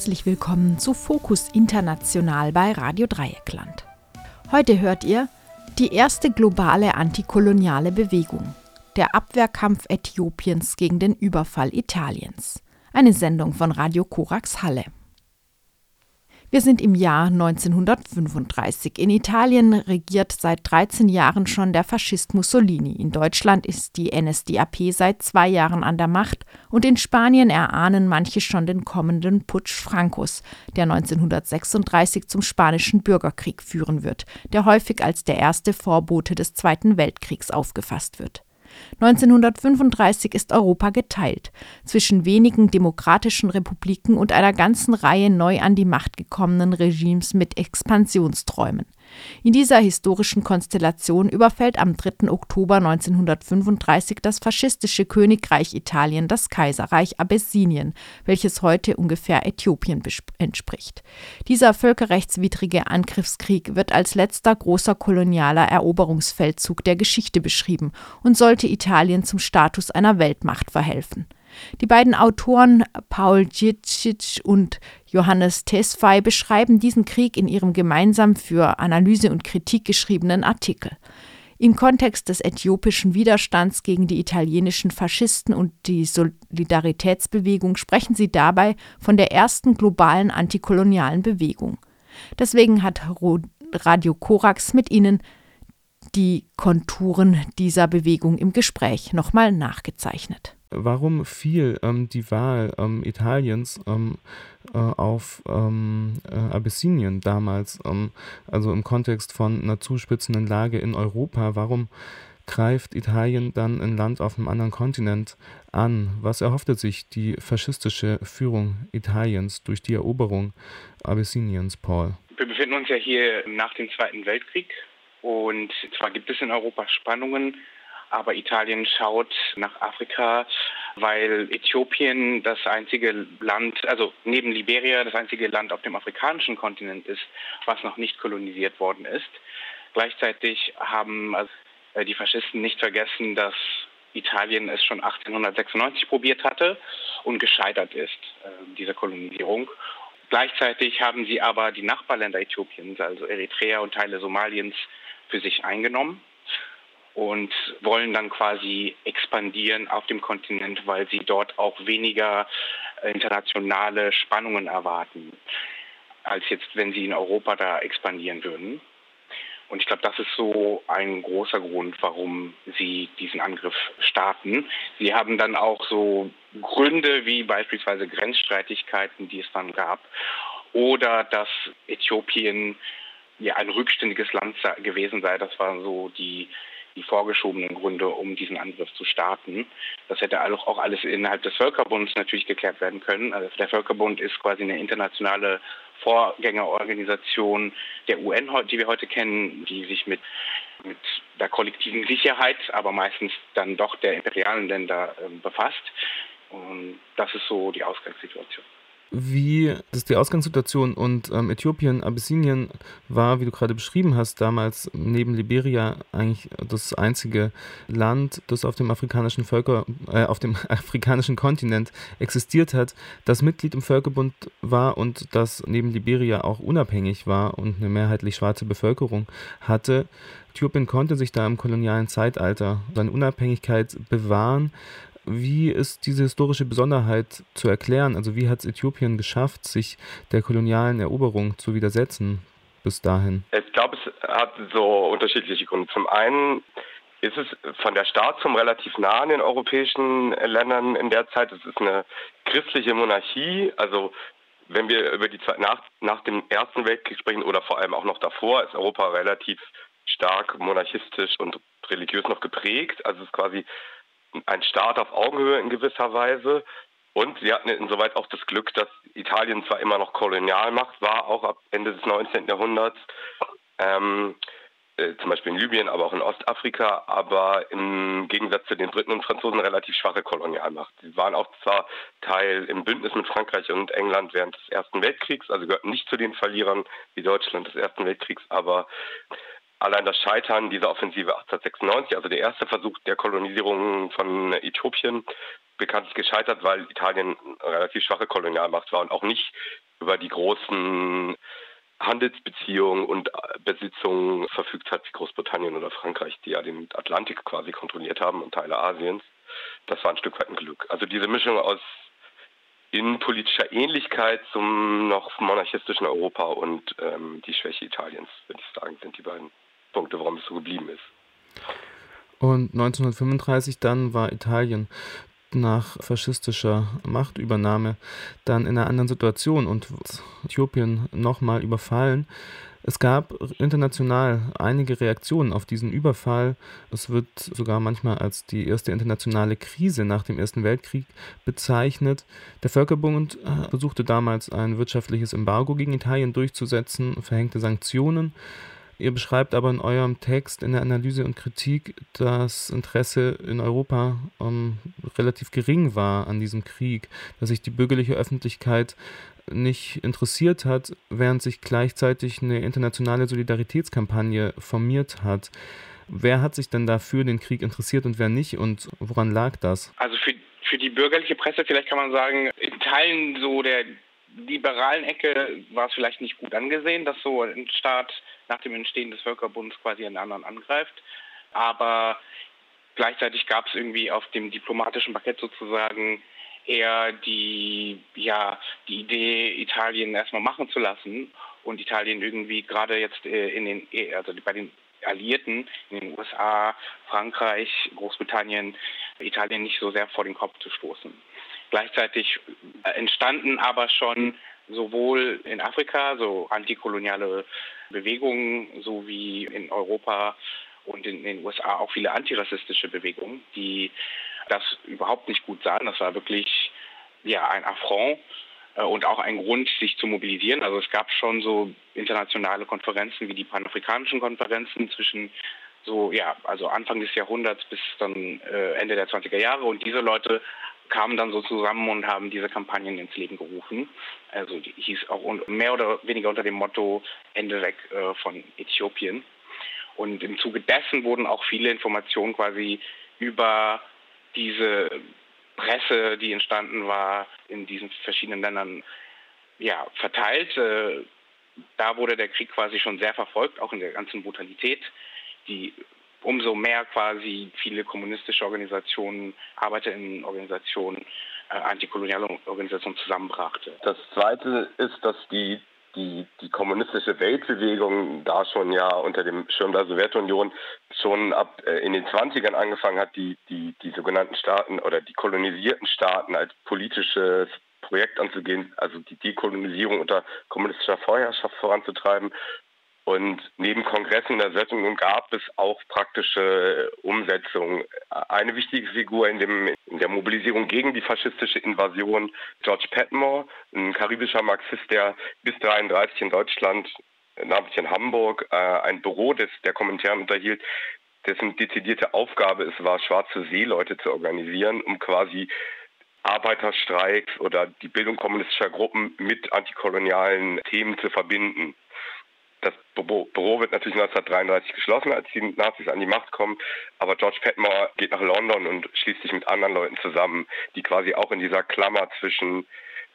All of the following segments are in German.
herzlich willkommen zu Fokus International bei Radio Dreieckland. Heute hört ihr die erste globale antikoloniale Bewegung, der Abwehrkampf Äthiopiens gegen den Überfall Italiens. Eine Sendung von Radio Korax Halle. Wir sind im Jahr 1935. In Italien regiert seit 13 Jahren schon der Faschist Mussolini. In Deutschland ist die NSDAP seit zwei Jahren an der Macht und in Spanien erahnen manche schon den kommenden Putsch Francos, der 1936 zum Spanischen Bürgerkrieg führen wird, der häufig als der erste Vorbote des Zweiten Weltkriegs aufgefasst wird. 1935 ist Europa geteilt zwischen wenigen demokratischen Republiken und einer ganzen Reihe neu an die Macht gekommenen Regimes mit Expansionsträumen. In dieser historischen Konstellation überfällt am 3. Oktober 1935 das faschistische Königreich Italien das Kaiserreich Abessinien, welches heute ungefähr Äthiopien entspricht. Dieser völkerrechtswidrige Angriffskrieg wird als letzter großer kolonialer Eroberungsfeldzug der Geschichte beschrieben und sollte Italien zum Status einer Weltmacht verhelfen. Die beiden Autoren Paul Djicic und Johannes Tesfaye beschreiben diesen Krieg in ihrem gemeinsam für Analyse und Kritik geschriebenen Artikel. Im Kontext des äthiopischen Widerstands gegen die italienischen Faschisten und die Solidaritätsbewegung sprechen sie dabei von der ersten globalen antikolonialen Bewegung. Deswegen hat Radio Korax mit ihnen die Konturen dieser Bewegung im Gespräch nochmal nachgezeichnet warum fiel ähm, die Wahl ähm, Italiens ähm, äh, auf ähm, äh, Abyssinien damals, ähm, also im Kontext von einer zuspitzenden Lage in Europa? Warum greift Italien dann ein Land auf einem anderen Kontinent an? Was erhoffte sich die faschistische Führung Italiens durch die Eroberung Abyssiniens, Paul? Wir befinden uns ja hier nach dem Zweiten Weltkrieg und zwar gibt es in Europa Spannungen aber Italien schaut nach Afrika, weil Äthiopien das einzige Land, also neben Liberia das einzige Land auf dem afrikanischen Kontinent ist, was noch nicht kolonisiert worden ist. Gleichzeitig haben also, äh, die Faschisten nicht vergessen, dass Italien es schon 1896 probiert hatte und gescheitert ist, äh, diese Kolonisierung. Gleichzeitig haben sie aber die Nachbarländer Äthiopiens, also Eritrea und Teile Somaliens, für sich eingenommen und wollen dann quasi expandieren auf dem Kontinent, weil sie dort auch weniger äh, internationale Spannungen erwarten, als jetzt, wenn sie in Europa da expandieren würden. Und ich glaube, das ist so ein großer Grund, warum sie diesen Angriff starten. Sie haben dann auch so Gründe wie beispielsweise Grenzstreitigkeiten, die es dann gab, oder dass Äthiopien ja ein rückständiges Land gewesen sei. Das waren so die die vorgeschobenen Gründe, um diesen Angriff zu starten. Das hätte auch alles innerhalb des Völkerbunds natürlich geklärt werden können. Also der Völkerbund ist quasi eine internationale Vorgängerorganisation der UN, die wir heute kennen, die sich mit, mit der kollektiven Sicherheit, aber meistens dann doch der imperialen Länder äh, befasst. Und das ist so die Ausgangssituation wie das die Ausgangssituation und ähm, Äthiopien, Abyssinien war, wie du gerade beschrieben hast, damals neben Liberia eigentlich das einzige Land, das auf dem afrikanischen Völker, äh, auf dem afrikanischen Kontinent existiert hat, das Mitglied im Völkerbund war und das neben Liberia auch unabhängig war und eine mehrheitlich schwarze Bevölkerung hatte. Äthiopien konnte sich da im kolonialen Zeitalter seine Unabhängigkeit bewahren wie ist diese historische Besonderheit zu erklären? Also wie hat es Äthiopien geschafft, sich der kolonialen Eroberung zu widersetzen bis dahin? Ich glaube, es hat so unterschiedliche Gründe. Zum einen ist es von der Staatsform relativ nah an den europäischen Ländern in der Zeit. Es ist eine christliche Monarchie, also wenn wir über die Zeit nach, nach dem Ersten Weltkrieg sprechen oder vor allem auch noch davor, ist Europa relativ stark monarchistisch und religiös noch geprägt. Also es ist quasi ein Staat auf Augenhöhe in gewisser Weise. Und sie hatten insoweit auch das Glück, dass Italien zwar immer noch Kolonialmacht war, auch ab Ende des 19. Jahrhunderts, ähm, äh, zum Beispiel in Libyen, aber auch in Ostafrika, aber im Gegensatz zu den Briten und Franzosen relativ schwache Kolonialmacht. Sie waren auch zwar Teil im Bündnis mit Frankreich und England während des Ersten Weltkriegs, also gehörten nicht zu den Verlierern wie Deutschland des Ersten Weltkriegs, aber Allein das Scheitern dieser Offensive 1896, also der erste Versuch der Kolonisierung von Äthiopien, bekanntlich gescheitert, weil Italien eine relativ schwache Kolonialmacht war und auch nicht über die großen Handelsbeziehungen und Besitzungen verfügt hat wie Großbritannien oder Frankreich, die ja den Atlantik quasi kontrolliert haben und Teile Asiens. Das war ein Stück weit ein Glück. Also diese Mischung aus innenpolitischer Ähnlichkeit zum noch monarchistischen Europa und ähm, die Schwäche Italiens, würde ich sagen, sind die beiden Punkte, warum es so geblieben ist. Und 1935 dann war Italien nach faschistischer Machtübernahme dann in einer anderen Situation und Äthiopien nochmal überfallen. Es gab international einige Reaktionen auf diesen Überfall. Es wird sogar manchmal als die erste internationale Krise nach dem Ersten Weltkrieg bezeichnet. Der Völkerbund äh, versuchte damals ein wirtschaftliches Embargo gegen Italien durchzusetzen, verhängte Sanktionen. Ihr beschreibt aber in eurem Text in der Analyse und Kritik, dass Interesse in Europa ähm, relativ gering war an diesem Krieg, dass sich die bürgerliche Öffentlichkeit nicht interessiert hat, während sich gleichzeitig eine internationale Solidaritätskampagne formiert hat. Wer hat sich denn da für den Krieg interessiert und wer nicht und woran lag das? Also für, für die bürgerliche Presse vielleicht kann man sagen, in Teilen so der liberalen Ecke war es vielleicht nicht gut angesehen, dass so ein Staat nach dem Entstehen des Völkerbunds quasi einen anderen angreift. Aber gleichzeitig gab es irgendwie auf dem diplomatischen Parkett sozusagen eher die, ja, die Idee, Italien erstmal machen zu lassen und Italien irgendwie gerade jetzt äh, in den, also bei den Alliierten in den USA, Frankreich, Großbritannien, Italien nicht so sehr vor den Kopf zu stoßen. Gleichzeitig äh, entstanden aber schon sowohl in Afrika so antikoloniale Bewegungen sowie in Europa und in den USA auch viele antirassistische Bewegungen, die das überhaupt nicht gut sahen. Das war wirklich ja ein Affront äh, und auch ein Grund, sich zu mobilisieren. Also es gab schon so internationale Konferenzen wie die panafrikanischen Konferenzen zwischen so ja also Anfang des Jahrhunderts bis dann äh, Ende der 20er Jahre und diese Leute kamen dann so zusammen und haben diese Kampagnen ins Leben gerufen. Also die hieß auch mehr oder weniger unter dem Motto Ende weg äh, von Äthiopien. Und im Zuge dessen wurden auch viele Informationen quasi über diese Presse, die entstanden war, in diesen verschiedenen Ländern ja, verteilt. Äh, da wurde der Krieg quasi schon sehr verfolgt, auch in der ganzen Brutalität. Die umso mehr quasi viele kommunistische Organisationen, Arbeiterinnenorganisationen, äh, antikoloniale Organisationen zusammenbrachte. Das Zweite ist, dass die, die, die kommunistische Weltbewegung da schon ja unter dem Schirm der Sowjetunion schon ab äh, in den 20ern angefangen hat, die, die, die sogenannten Staaten oder die kolonisierten Staaten als politisches Projekt anzugehen, also die Dekolonisierung unter kommunistischer Vorherrschaft voranzutreiben und neben Kongressen der Sowjetunion gab es auch praktische Umsetzungen. Eine wichtige Figur in, dem, in der Mobilisierung gegen die faschistische Invasion, George Patmore, ein karibischer Marxist, der bis 1933 in Deutschland, namentlich in Hamburg, äh, ein Büro des, der Kommentaren unterhielt, dessen dezidierte Aufgabe es war, schwarze Seeleute zu organisieren, um quasi Arbeiterstreiks oder die Bildung kommunistischer Gruppen mit antikolonialen Themen zu verbinden. Das Büro wird natürlich 1933 geschlossen, als die Nazis an die Macht kommen. Aber George Petmore geht nach London und schließt sich mit anderen Leuten zusammen, die quasi auch in dieser Klammer zwischen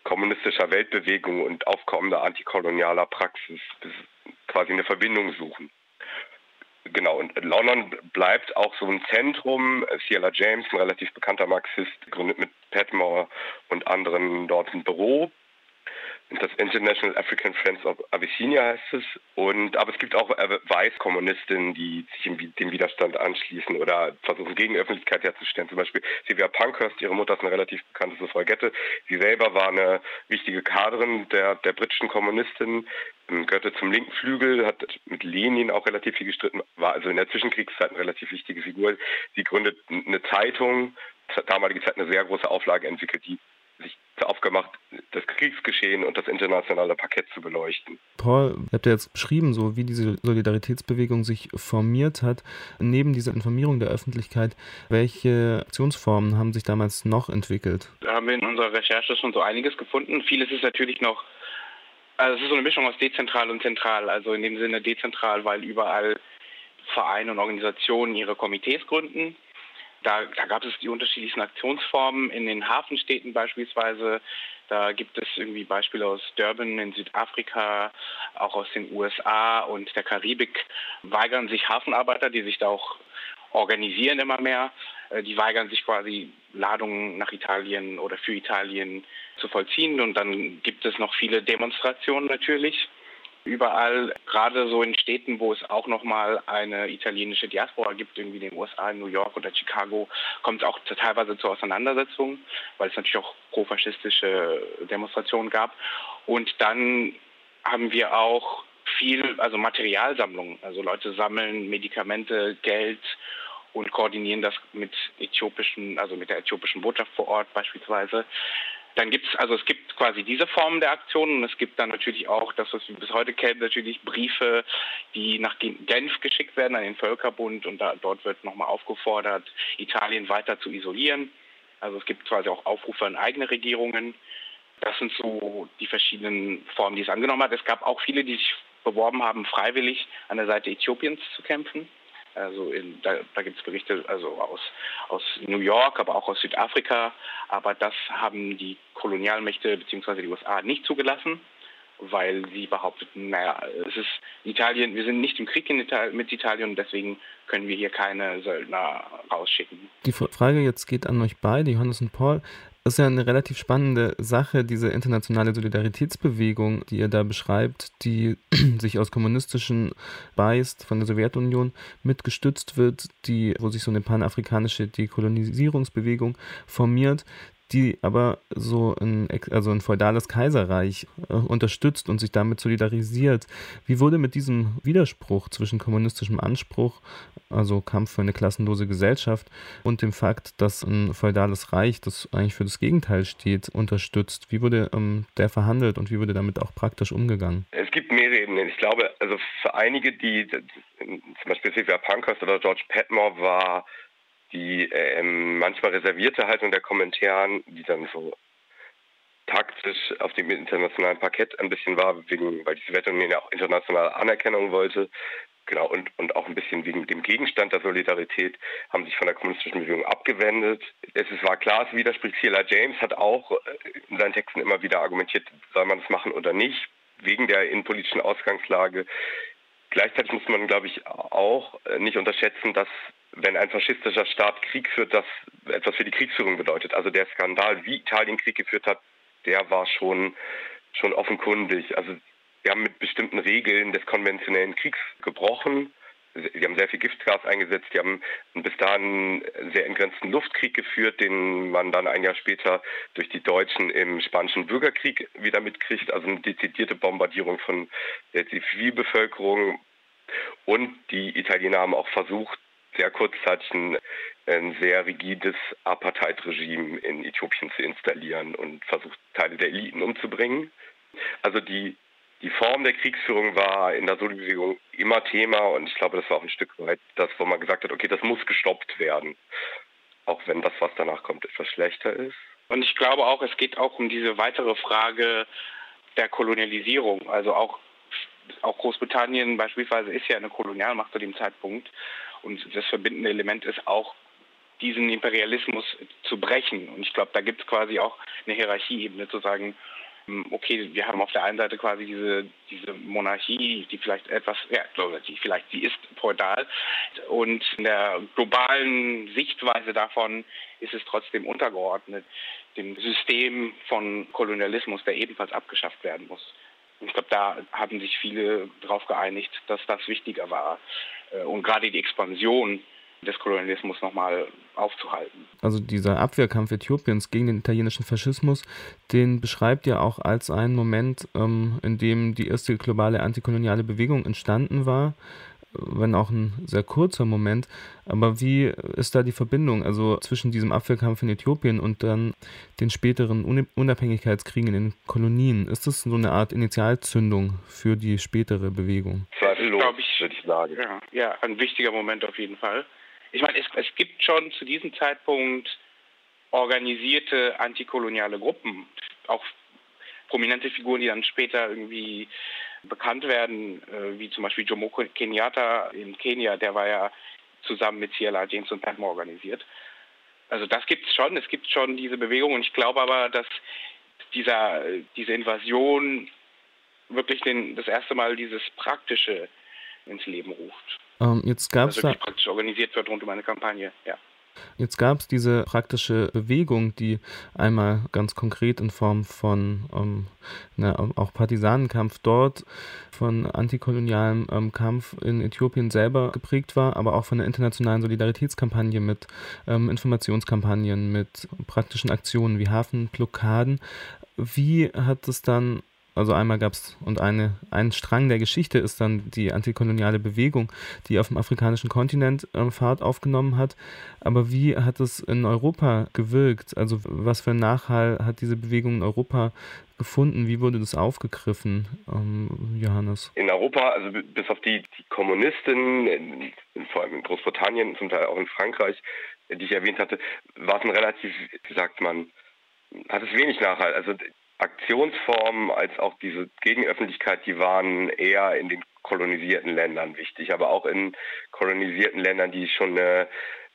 kommunistischer Weltbewegung und aufkommender antikolonialer Praxis quasi eine Verbindung suchen. Genau, und London bleibt auch so ein Zentrum. Ciela James, ein relativ bekannter Marxist, gründet mit Petmore und anderen dort ein Büro das International African Friends of Abyssinia heißt es. Und, aber es gibt auch äh, Weißkommunistinnen, die sich dem Widerstand anschließen oder versuchen, Gegenöffentlichkeit herzustellen. Zum Beispiel Sylvia Pankhurst, ihre Mutter ist eine relativ bekannte Suffragette. Sie selber war eine wichtige Kaderin der, der britischen Kommunistin, ähm, gehörte zum linken Flügel, hat mit Lenin auch relativ viel gestritten, war also in der Zwischenkriegszeit eine relativ wichtige Figur. Sie gründet eine Zeitung, damalige Zeit eine sehr große Auflage entwickelt, die sich aufgemacht, das Kriegsgeschehen und das internationale Parkett zu beleuchten. Paul, ihr habt ja jetzt beschrieben, so wie diese Solidaritätsbewegung sich formiert hat. Neben dieser Informierung der Öffentlichkeit, welche Aktionsformen haben sich damals noch entwickelt? Da haben wir in unserer Recherche schon so einiges gefunden. Vieles ist natürlich noch, also es ist so eine Mischung aus dezentral und zentral. Also in dem Sinne dezentral, weil überall Vereine und Organisationen ihre Komitees gründen da, da gab es die unterschiedlichsten Aktionsformen in den Hafenstädten beispielsweise. Da gibt es irgendwie Beispiele aus Durban in Südafrika, auch aus den USA und der Karibik. Weigern sich Hafenarbeiter, die sich da auch organisieren immer mehr. Äh, die weigern sich quasi Ladungen nach Italien oder für Italien zu vollziehen. Und dann gibt es noch viele Demonstrationen natürlich. Überall, gerade so in Städten, wo es auch nochmal eine italienische Diaspora gibt, irgendwie in den USA, in New York oder Chicago, kommt es auch teilweise zu Auseinandersetzungen, weil es natürlich auch profaschistische Demonstrationen gab. Und dann haben wir auch viel, also Materialsammlungen. Also Leute sammeln Medikamente, Geld und koordinieren das mit äthiopischen, also mit der äthiopischen Botschaft vor Ort beispielsweise. Dann gibt es, also es gibt quasi diese Formen der Aktionen und es gibt dann natürlich auch das, was wir bis heute kennen, natürlich Briefe, die nach Genf geschickt werden an den Völkerbund und da, dort wird nochmal aufgefordert, Italien weiter zu isolieren. Also es gibt quasi auch Aufrufe an eigene Regierungen. Das sind so die verschiedenen Formen, die es angenommen hat. Es gab auch viele, die sich beworben haben, freiwillig an der Seite Äthiopiens zu kämpfen. Also in, da, da gibt es Berichte also aus, aus New York, aber auch aus Südafrika. Aber das haben die Kolonialmächte bzw. die USA nicht zugelassen, weil sie behaupteten, naja, es ist Italien, wir sind nicht im Krieg Italien, mit Italien und deswegen können wir hier keine Söldner rausschicken. Die Frage jetzt geht an euch beide, Johannes und Paul. Das ist ja eine relativ spannende Sache, diese internationale Solidaritätsbewegung, die ihr da beschreibt, die sich aus kommunistischen beißt, von der Sowjetunion mitgestützt wird, die, wo sich so eine panafrikanische Dekolonisierungsbewegung formiert, die aber so ein, also ein feudales Kaiserreich äh, unterstützt und sich damit solidarisiert. Wie wurde mit diesem Widerspruch zwischen kommunistischem Anspruch, also Kampf für eine klassenlose Gesellschaft, und dem Fakt, dass ein feudales Reich, das eigentlich für das Gegenteil steht, unterstützt? Wie wurde ähm, der verhandelt und wie wurde damit auch praktisch umgegangen? Es gibt mehrere Ebenen. Ich glaube, also für einige, die zum Beispiel Sylvia Pankhurst oder George Petmore war die ähm, manchmal reservierte Haltung der Kommentaren, die dann so taktisch auf dem internationalen Parkett ein bisschen war, wegen, weil die Sowjetunion ja auch internationale Anerkennung wollte, genau, und, und auch ein bisschen wegen dem Gegenstand der Solidarität, haben sich von der kommunistischen Bewegung abgewendet. Es ist, war klar, es widerspricht. C.L.A. James hat auch äh, in seinen Texten immer wieder argumentiert, soll man es machen oder nicht, wegen der innenpolitischen Ausgangslage. Gleichzeitig muss man, glaube ich, auch äh, nicht unterschätzen, dass wenn ein faschistischer Staat Krieg führt, das etwas für die Kriegsführung bedeutet. Also der Skandal, wie Italien Krieg geführt hat, der war schon, schon offenkundig. Also wir haben mit bestimmten Regeln des konventionellen Kriegs gebrochen. Sie haben sehr viel Giftgas eingesetzt. Die haben bis dahin einen sehr entgrenzten Luftkrieg geführt, den man dann ein Jahr später durch die Deutschen im Spanischen Bürgerkrieg wieder mitkriegt. Also eine dezidierte Bombardierung von der Zivilbevölkerung. Und die Italiener haben auch versucht, sehr kurzzeitig ein, ein sehr rigides Apartheid-Regime in Äthiopien zu installieren und versucht, Teile der Eliten umzubringen. Also die, die Form der Kriegsführung war in der Soli-Bewegung immer Thema und ich glaube, das war auch ein Stück weit das, wo man gesagt hat, okay, das muss gestoppt werden. Auch wenn das, was danach kommt, etwas schlechter ist. Und ich glaube auch, es geht auch um diese weitere Frage der Kolonialisierung. Also auch, auch Großbritannien beispielsweise ist ja eine Kolonialmacht zu dem Zeitpunkt. Und das verbindende Element ist auch, diesen Imperialismus zu brechen. Und ich glaube, da gibt es quasi auch eine Hierarchieebene zu sagen, okay, wir haben auf der einen Seite quasi diese, diese Monarchie, die vielleicht etwas, ja, die vielleicht, sie ist feudal. Und in der globalen Sichtweise davon ist es trotzdem untergeordnet dem System von Kolonialismus, der ebenfalls abgeschafft werden muss. Ich glaube, da haben sich viele darauf geeinigt, dass das wichtiger war. Äh, und gerade die Expansion des Kolonialismus nochmal aufzuhalten. Also dieser Abwehrkampf Äthiopiens gegen den italienischen Faschismus, den beschreibt ihr auch als einen Moment, ähm, in dem die erste globale antikoloniale Bewegung entstanden war wenn auch ein sehr kurzer Moment. Aber wie ist da die Verbindung also zwischen diesem Abwehrkampf in Äthiopien und dann den späteren Unabhängigkeitskriegen in den Kolonien? Ist das so eine Art Initialzündung für die spätere Bewegung? Zweifellos, würde ich sagen. Ja, ja, ein wichtiger Moment auf jeden Fall. Ich meine, es, es gibt schon zu diesem Zeitpunkt organisierte antikoloniale Gruppen, auch prominente Figuren, die dann später irgendwie bekannt werden, äh, wie zum Beispiel Jomo Kenyatta in Kenia, der war ja zusammen mit CLA James und Padmore organisiert. Also das gibt es schon, es gibt schon diese Bewegung und ich glaube aber, dass dieser, diese Invasion wirklich den, das erste Mal dieses Praktische ins Leben ruft. Ähm, jetzt gab es also da praktisch organisiert wird rund um eine Kampagne, ja. Jetzt gab es diese praktische Bewegung, die einmal ganz konkret in Form von ähm, na, auch Partisanenkampf dort, von antikolonialem ähm, Kampf in Äthiopien selber geprägt war, aber auch von der internationalen Solidaritätskampagne mit ähm, Informationskampagnen, mit praktischen Aktionen wie Hafenblockaden. Wie hat es dann also einmal gab es, und eine, ein Strang der Geschichte ist dann die antikoloniale Bewegung, die auf dem afrikanischen Kontinent äh, Fahrt aufgenommen hat. Aber wie hat es in Europa gewirkt? Also was für einen Nachhall hat diese Bewegung in Europa gefunden? Wie wurde das aufgegriffen, ähm, Johannes? In Europa, also bis auf die, die Kommunisten, vor allem in Großbritannien, zum Teil auch in Frankreich, die ich erwähnt hatte, war es ein relativ, wie sagt man, hat es wenig Nachhall. Also Aktionsformen als auch diese Gegenöffentlichkeit, die waren eher in den kolonisierten Ländern wichtig, aber auch in kolonisierten Ländern, die schon eine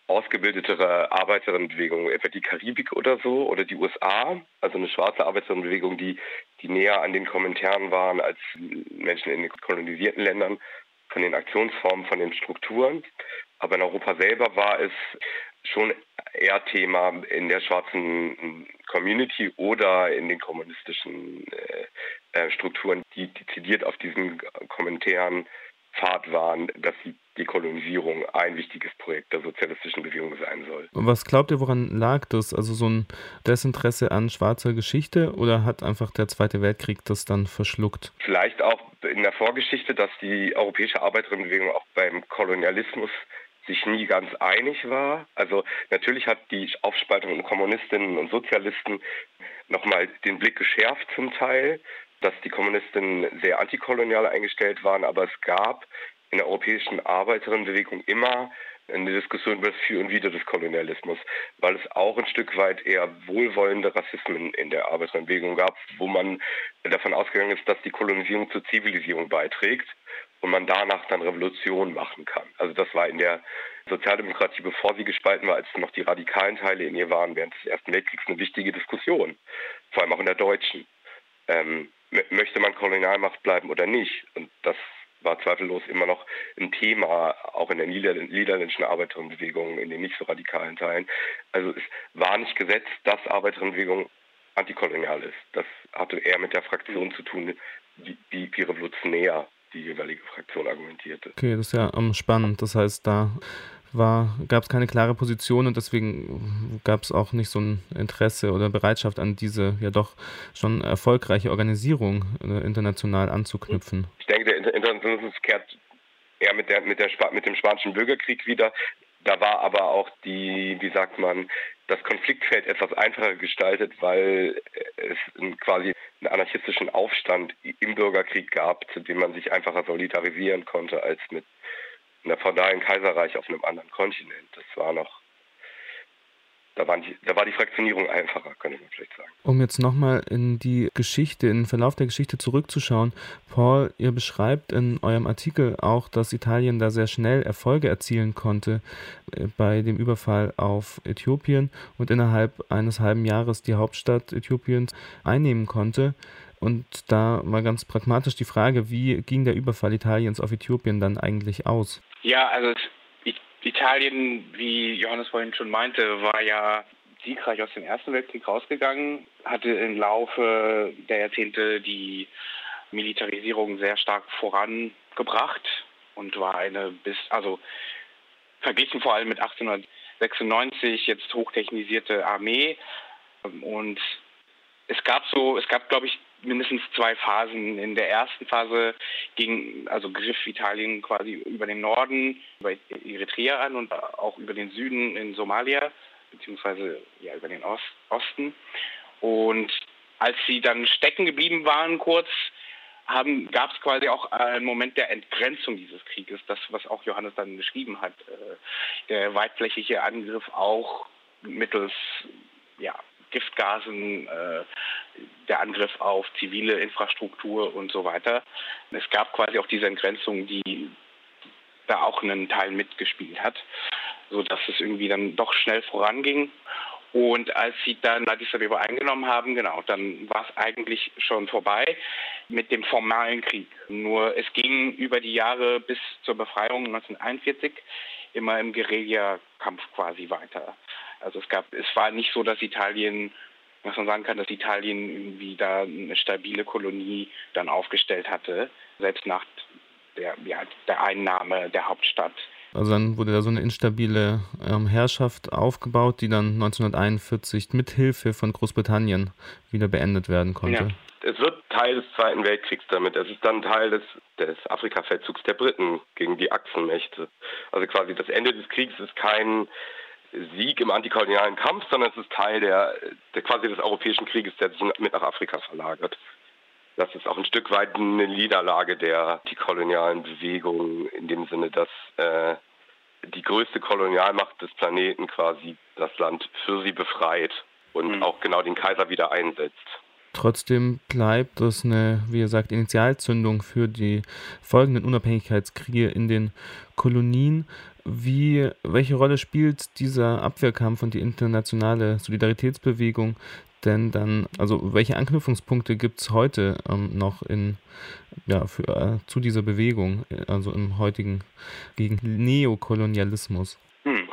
ausgebildetere Arbeiterinnenbewegung, etwa die Karibik oder so, oder die USA, also eine schwarze Arbeiterinnenbewegung, die, die näher an den Kommentaren waren als Menschen in den kolonisierten Ländern, von den Aktionsformen, von den Strukturen. Aber in Europa selber war es schon eher Thema in der schwarzen Community oder in den kommunistischen äh, äh, Strukturen, die dezidiert auf diesen Kommentaren Pfad waren, dass die Dekolonisierung ein wichtiges Projekt der sozialistischen Bewegung sein soll. Was glaubt ihr, woran lag das? Also so ein Desinteresse an schwarzer Geschichte oder hat einfach der Zweite Weltkrieg das dann verschluckt? Vielleicht auch in der Vorgeschichte, dass die europäische Arbeiterinnenbewegung auch beim Kolonialismus sich nie ganz einig war. Also natürlich hat die Aufspaltung in Kommunistinnen und Sozialisten nochmal den Blick geschärft zum Teil, dass die Kommunistinnen sehr antikolonial eingestellt waren, aber es gab in der europäischen Arbeiterinnenbewegung immer eine Diskussion über das Für und Wider des Kolonialismus, weil es auch ein Stück weit eher wohlwollende Rassismen in der Arbeiterinnenbewegung gab, wo man davon ausgegangen ist, dass die Kolonisierung zur Zivilisierung beiträgt und man danach dann Revolution machen kann. Also das war in der Sozialdemokratie, bevor sie gespalten war, als noch die radikalen Teile in ihr waren, während des Ersten Weltkriegs eine wichtige Diskussion, vor allem auch in der deutschen. Ähm, möchte man Kolonialmacht bleiben oder nicht? Und das war zweifellos immer noch ein Thema, auch in der niederländischen Arbeiterinnenbewegung, in den nicht so radikalen Teilen. Also es war nicht gesetzt, dass Arbeiterinnenbewegung antikolonial ist. Das hatte eher mit der Fraktion zu tun, wie, wie, wie revolutionär die jeweilige Fraktion argumentierte. Okay, das ist ja um, spannend. Das heißt, da gab es keine klare Position und deswegen gab es auch nicht so ein Interesse oder Bereitschaft an diese ja doch schon erfolgreiche Organisierung äh, international anzuknüpfen. Ich denke, der Internationalismus kehrt eher mit, der, mit, der, mit dem Spanischen Bürgerkrieg wieder. Da war aber auch die, wie sagt man, das Konfliktfeld etwas einfacher gestaltet, weil es quasi einen anarchistischen Aufstand im Bürgerkrieg gab, zu dem man sich einfacher solidarisieren konnte als mit einem feudalen Kaiserreich auf einem anderen Kontinent. Das war noch da, die, da, war die Fraktionierung einfacher, könnte man vielleicht sagen. Um jetzt nochmal in die Geschichte, in den Verlauf der Geschichte zurückzuschauen, Paul, ihr beschreibt in eurem Artikel auch, dass Italien da sehr schnell Erfolge erzielen konnte äh, bei dem Überfall auf Äthiopien und innerhalb eines halben Jahres die Hauptstadt Äthiopiens einnehmen konnte. Und da mal ganz pragmatisch die Frage, wie ging der Überfall Italiens auf Äthiopien dann eigentlich aus? Ja, also Italien, wie Johannes vorhin schon meinte, war ja siegreich aus dem Ersten Weltkrieg rausgegangen, hatte im Laufe der Jahrzehnte die Militarisierung sehr stark vorangebracht und war eine bis, also verglichen vor allem mit 1896 jetzt hochtechnisierte Armee. Und es gab so, es gab glaube ich mindestens zwei Phasen. In der ersten Phase ging, also griff Italien quasi über den Norden, über Eritrea an und auch über den Süden in Somalia, beziehungsweise ja über den Ost, Osten. Und als sie dann stecken geblieben waren kurz, gab es quasi auch einen Moment der Entgrenzung dieses Krieges, das, was auch Johannes dann beschrieben hat. Äh, der weitflächige Angriff auch mittels ja, Giftgasen, äh, der Angriff auf zivile Infrastruktur und so weiter. Es gab quasi auch diese Entgrenzung, die da auch einen Teil mitgespielt hat. sodass es irgendwie dann doch schnell voranging. Und als sie dann Addis Abeba eingenommen haben, genau, dann war es eigentlich schon vorbei mit dem formalen Krieg. Nur es ging über die Jahre bis zur Befreiung 1941 immer im Guerilla-Kampf quasi weiter. Also es gab, es war nicht so, dass Italien, was man sagen kann, dass Italien irgendwie da eine stabile Kolonie dann aufgestellt hatte, selbst nach der, ja, der Einnahme der Hauptstadt. Also dann wurde da so eine instabile ähm, Herrschaft aufgebaut, die dann 1941 mit Hilfe von Großbritannien wieder beendet werden konnte. Ja. Es wird Teil des Zweiten Weltkriegs damit. Es ist dann Teil des, des Afrika-Feldzugs der Briten gegen die Achsenmächte. Also quasi das Ende des Kriegs ist kein Sieg im antikolonialen Kampf, sondern es ist Teil der, der quasi des europäischen Krieges, der sich mit nach Afrika verlagert. Das ist auch ein Stück weit eine Niederlage der antikolonialen Bewegung in dem Sinne, dass äh, die größte Kolonialmacht des Planeten quasi das Land für sie befreit und mhm. auch genau den Kaiser wieder einsetzt. Trotzdem bleibt das eine, wie gesagt, Initialzündung für die folgenden Unabhängigkeitskriege in den Kolonien. Wie, welche Rolle spielt dieser Abwehrkampf und die internationale Solidaritätsbewegung denn dann, also welche Anknüpfungspunkte gibt es heute ähm, noch in, ja, für, äh, zu dieser Bewegung, also im heutigen gegen Neokolonialismus? Hm.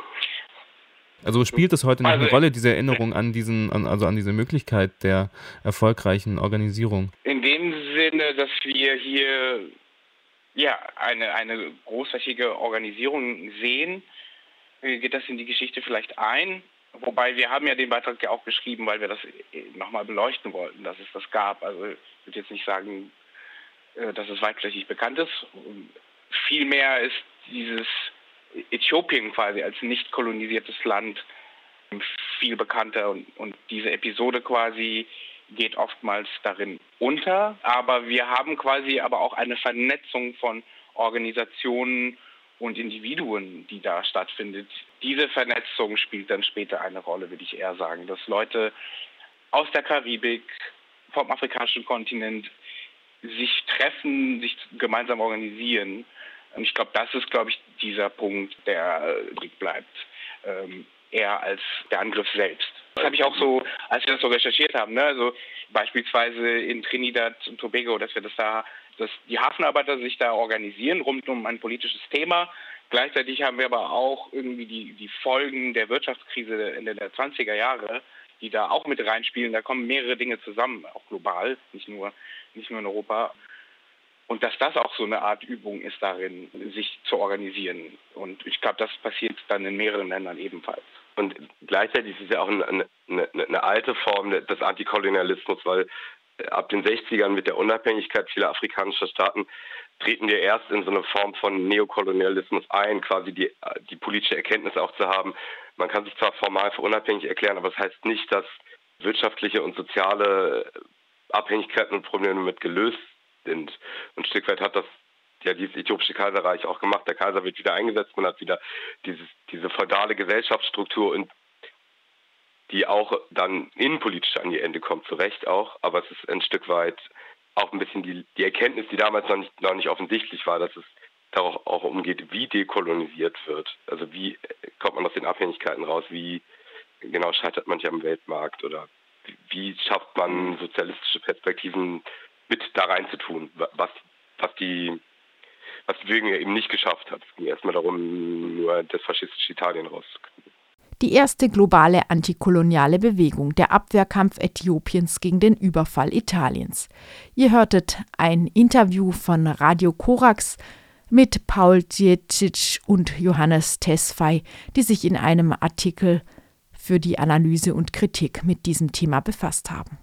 Also spielt es heute noch also eine Rolle, diese Erinnerung an diesen, an, also an diese Möglichkeit der erfolgreichen Organisierung? In dem Sinne, dass wir hier ja eine, eine großflächige Organisierung sehen, äh, geht das in die Geschichte vielleicht ein. Wobei wir haben ja den Beitrag ja auch geschrieben, weil wir das äh, nochmal beleuchten wollten, dass es das gab. Also ich würde jetzt nicht sagen, äh, dass es weitflächig bekannt ist. Vielmehr ist dieses Äthiopien quasi als nicht kolonisiertes Land viel bekannter und, und diese Episode quasi geht oftmals darin unter. Aber wir haben quasi aber auch eine Vernetzung von Organisationen und Individuen, die da stattfindet. Diese Vernetzung spielt dann später eine Rolle, würde ich eher sagen, dass Leute aus der Karibik, vom afrikanischen Kontinent sich treffen, sich gemeinsam organisieren. Und ich glaube, das ist, glaube ich, dieser Punkt, der übrig bleibt, ähm, eher als der Angriff selbst. Das habe ich auch so, als wir das so recherchiert haben, ne? also beispielsweise in Trinidad und Tobago, dass wir das da dass die Hafenarbeiter sich da organisieren rund um ein politisches Thema. Gleichzeitig haben wir aber auch irgendwie die, die Folgen der Wirtschaftskrise Ende der 20er Jahre, die da auch mit reinspielen. Da kommen mehrere Dinge zusammen, auch global, nicht nur, nicht nur in Europa. Und dass das auch so eine Art Übung ist darin, sich zu organisieren. Und ich glaube, das passiert dann in mehreren Ländern ebenfalls. Und gleichzeitig ist es ja auch eine, eine, eine alte Form des Antikolonialismus, weil ab den 60ern mit der Unabhängigkeit vieler afrikanischer Staaten treten wir erst in so eine Form von Neokolonialismus ein, quasi die, die politische Erkenntnis auch zu haben. Man kann sich zwar formal für unabhängig erklären, aber das heißt nicht, dass wirtschaftliche und soziale Abhängigkeiten und Probleme mit gelöst sind. Und ein Stück weit hat das ja dieses äthiopische Kaiserreich auch gemacht. Der Kaiser wird wieder eingesetzt, man hat wieder dieses, diese feudale Gesellschaftsstruktur und die auch dann innenpolitisch an ihr Ende kommt, zu Recht auch, aber es ist ein Stück weit auch ein bisschen die, die Erkenntnis, die damals noch nicht, noch nicht offensichtlich war, dass es darauf auch umgeht, wie dekolonisiert wird. Also wie kommt man aus den Abhängigkeiten raus, wie genau scheitert man hier am Weltmarkt? Oder wie schafft man sozialistische Perspektiven mit da rein zu tun, was, was die was ja eben nicht geschafft hat. Es ging erstmal darum, nur das faschistische Italien rauszukriegen die erste globale antikoloniale Bewegung, der Abwehrkampf Äthiopiens gegen den Überfall Italiens. Ihr hörtet ein Interview von Radio Korax mit Paul Djecic und Johannes Tesfay, die sich in einem Artikel für die Analyse und Kritik mit diesem Thema befasst haben.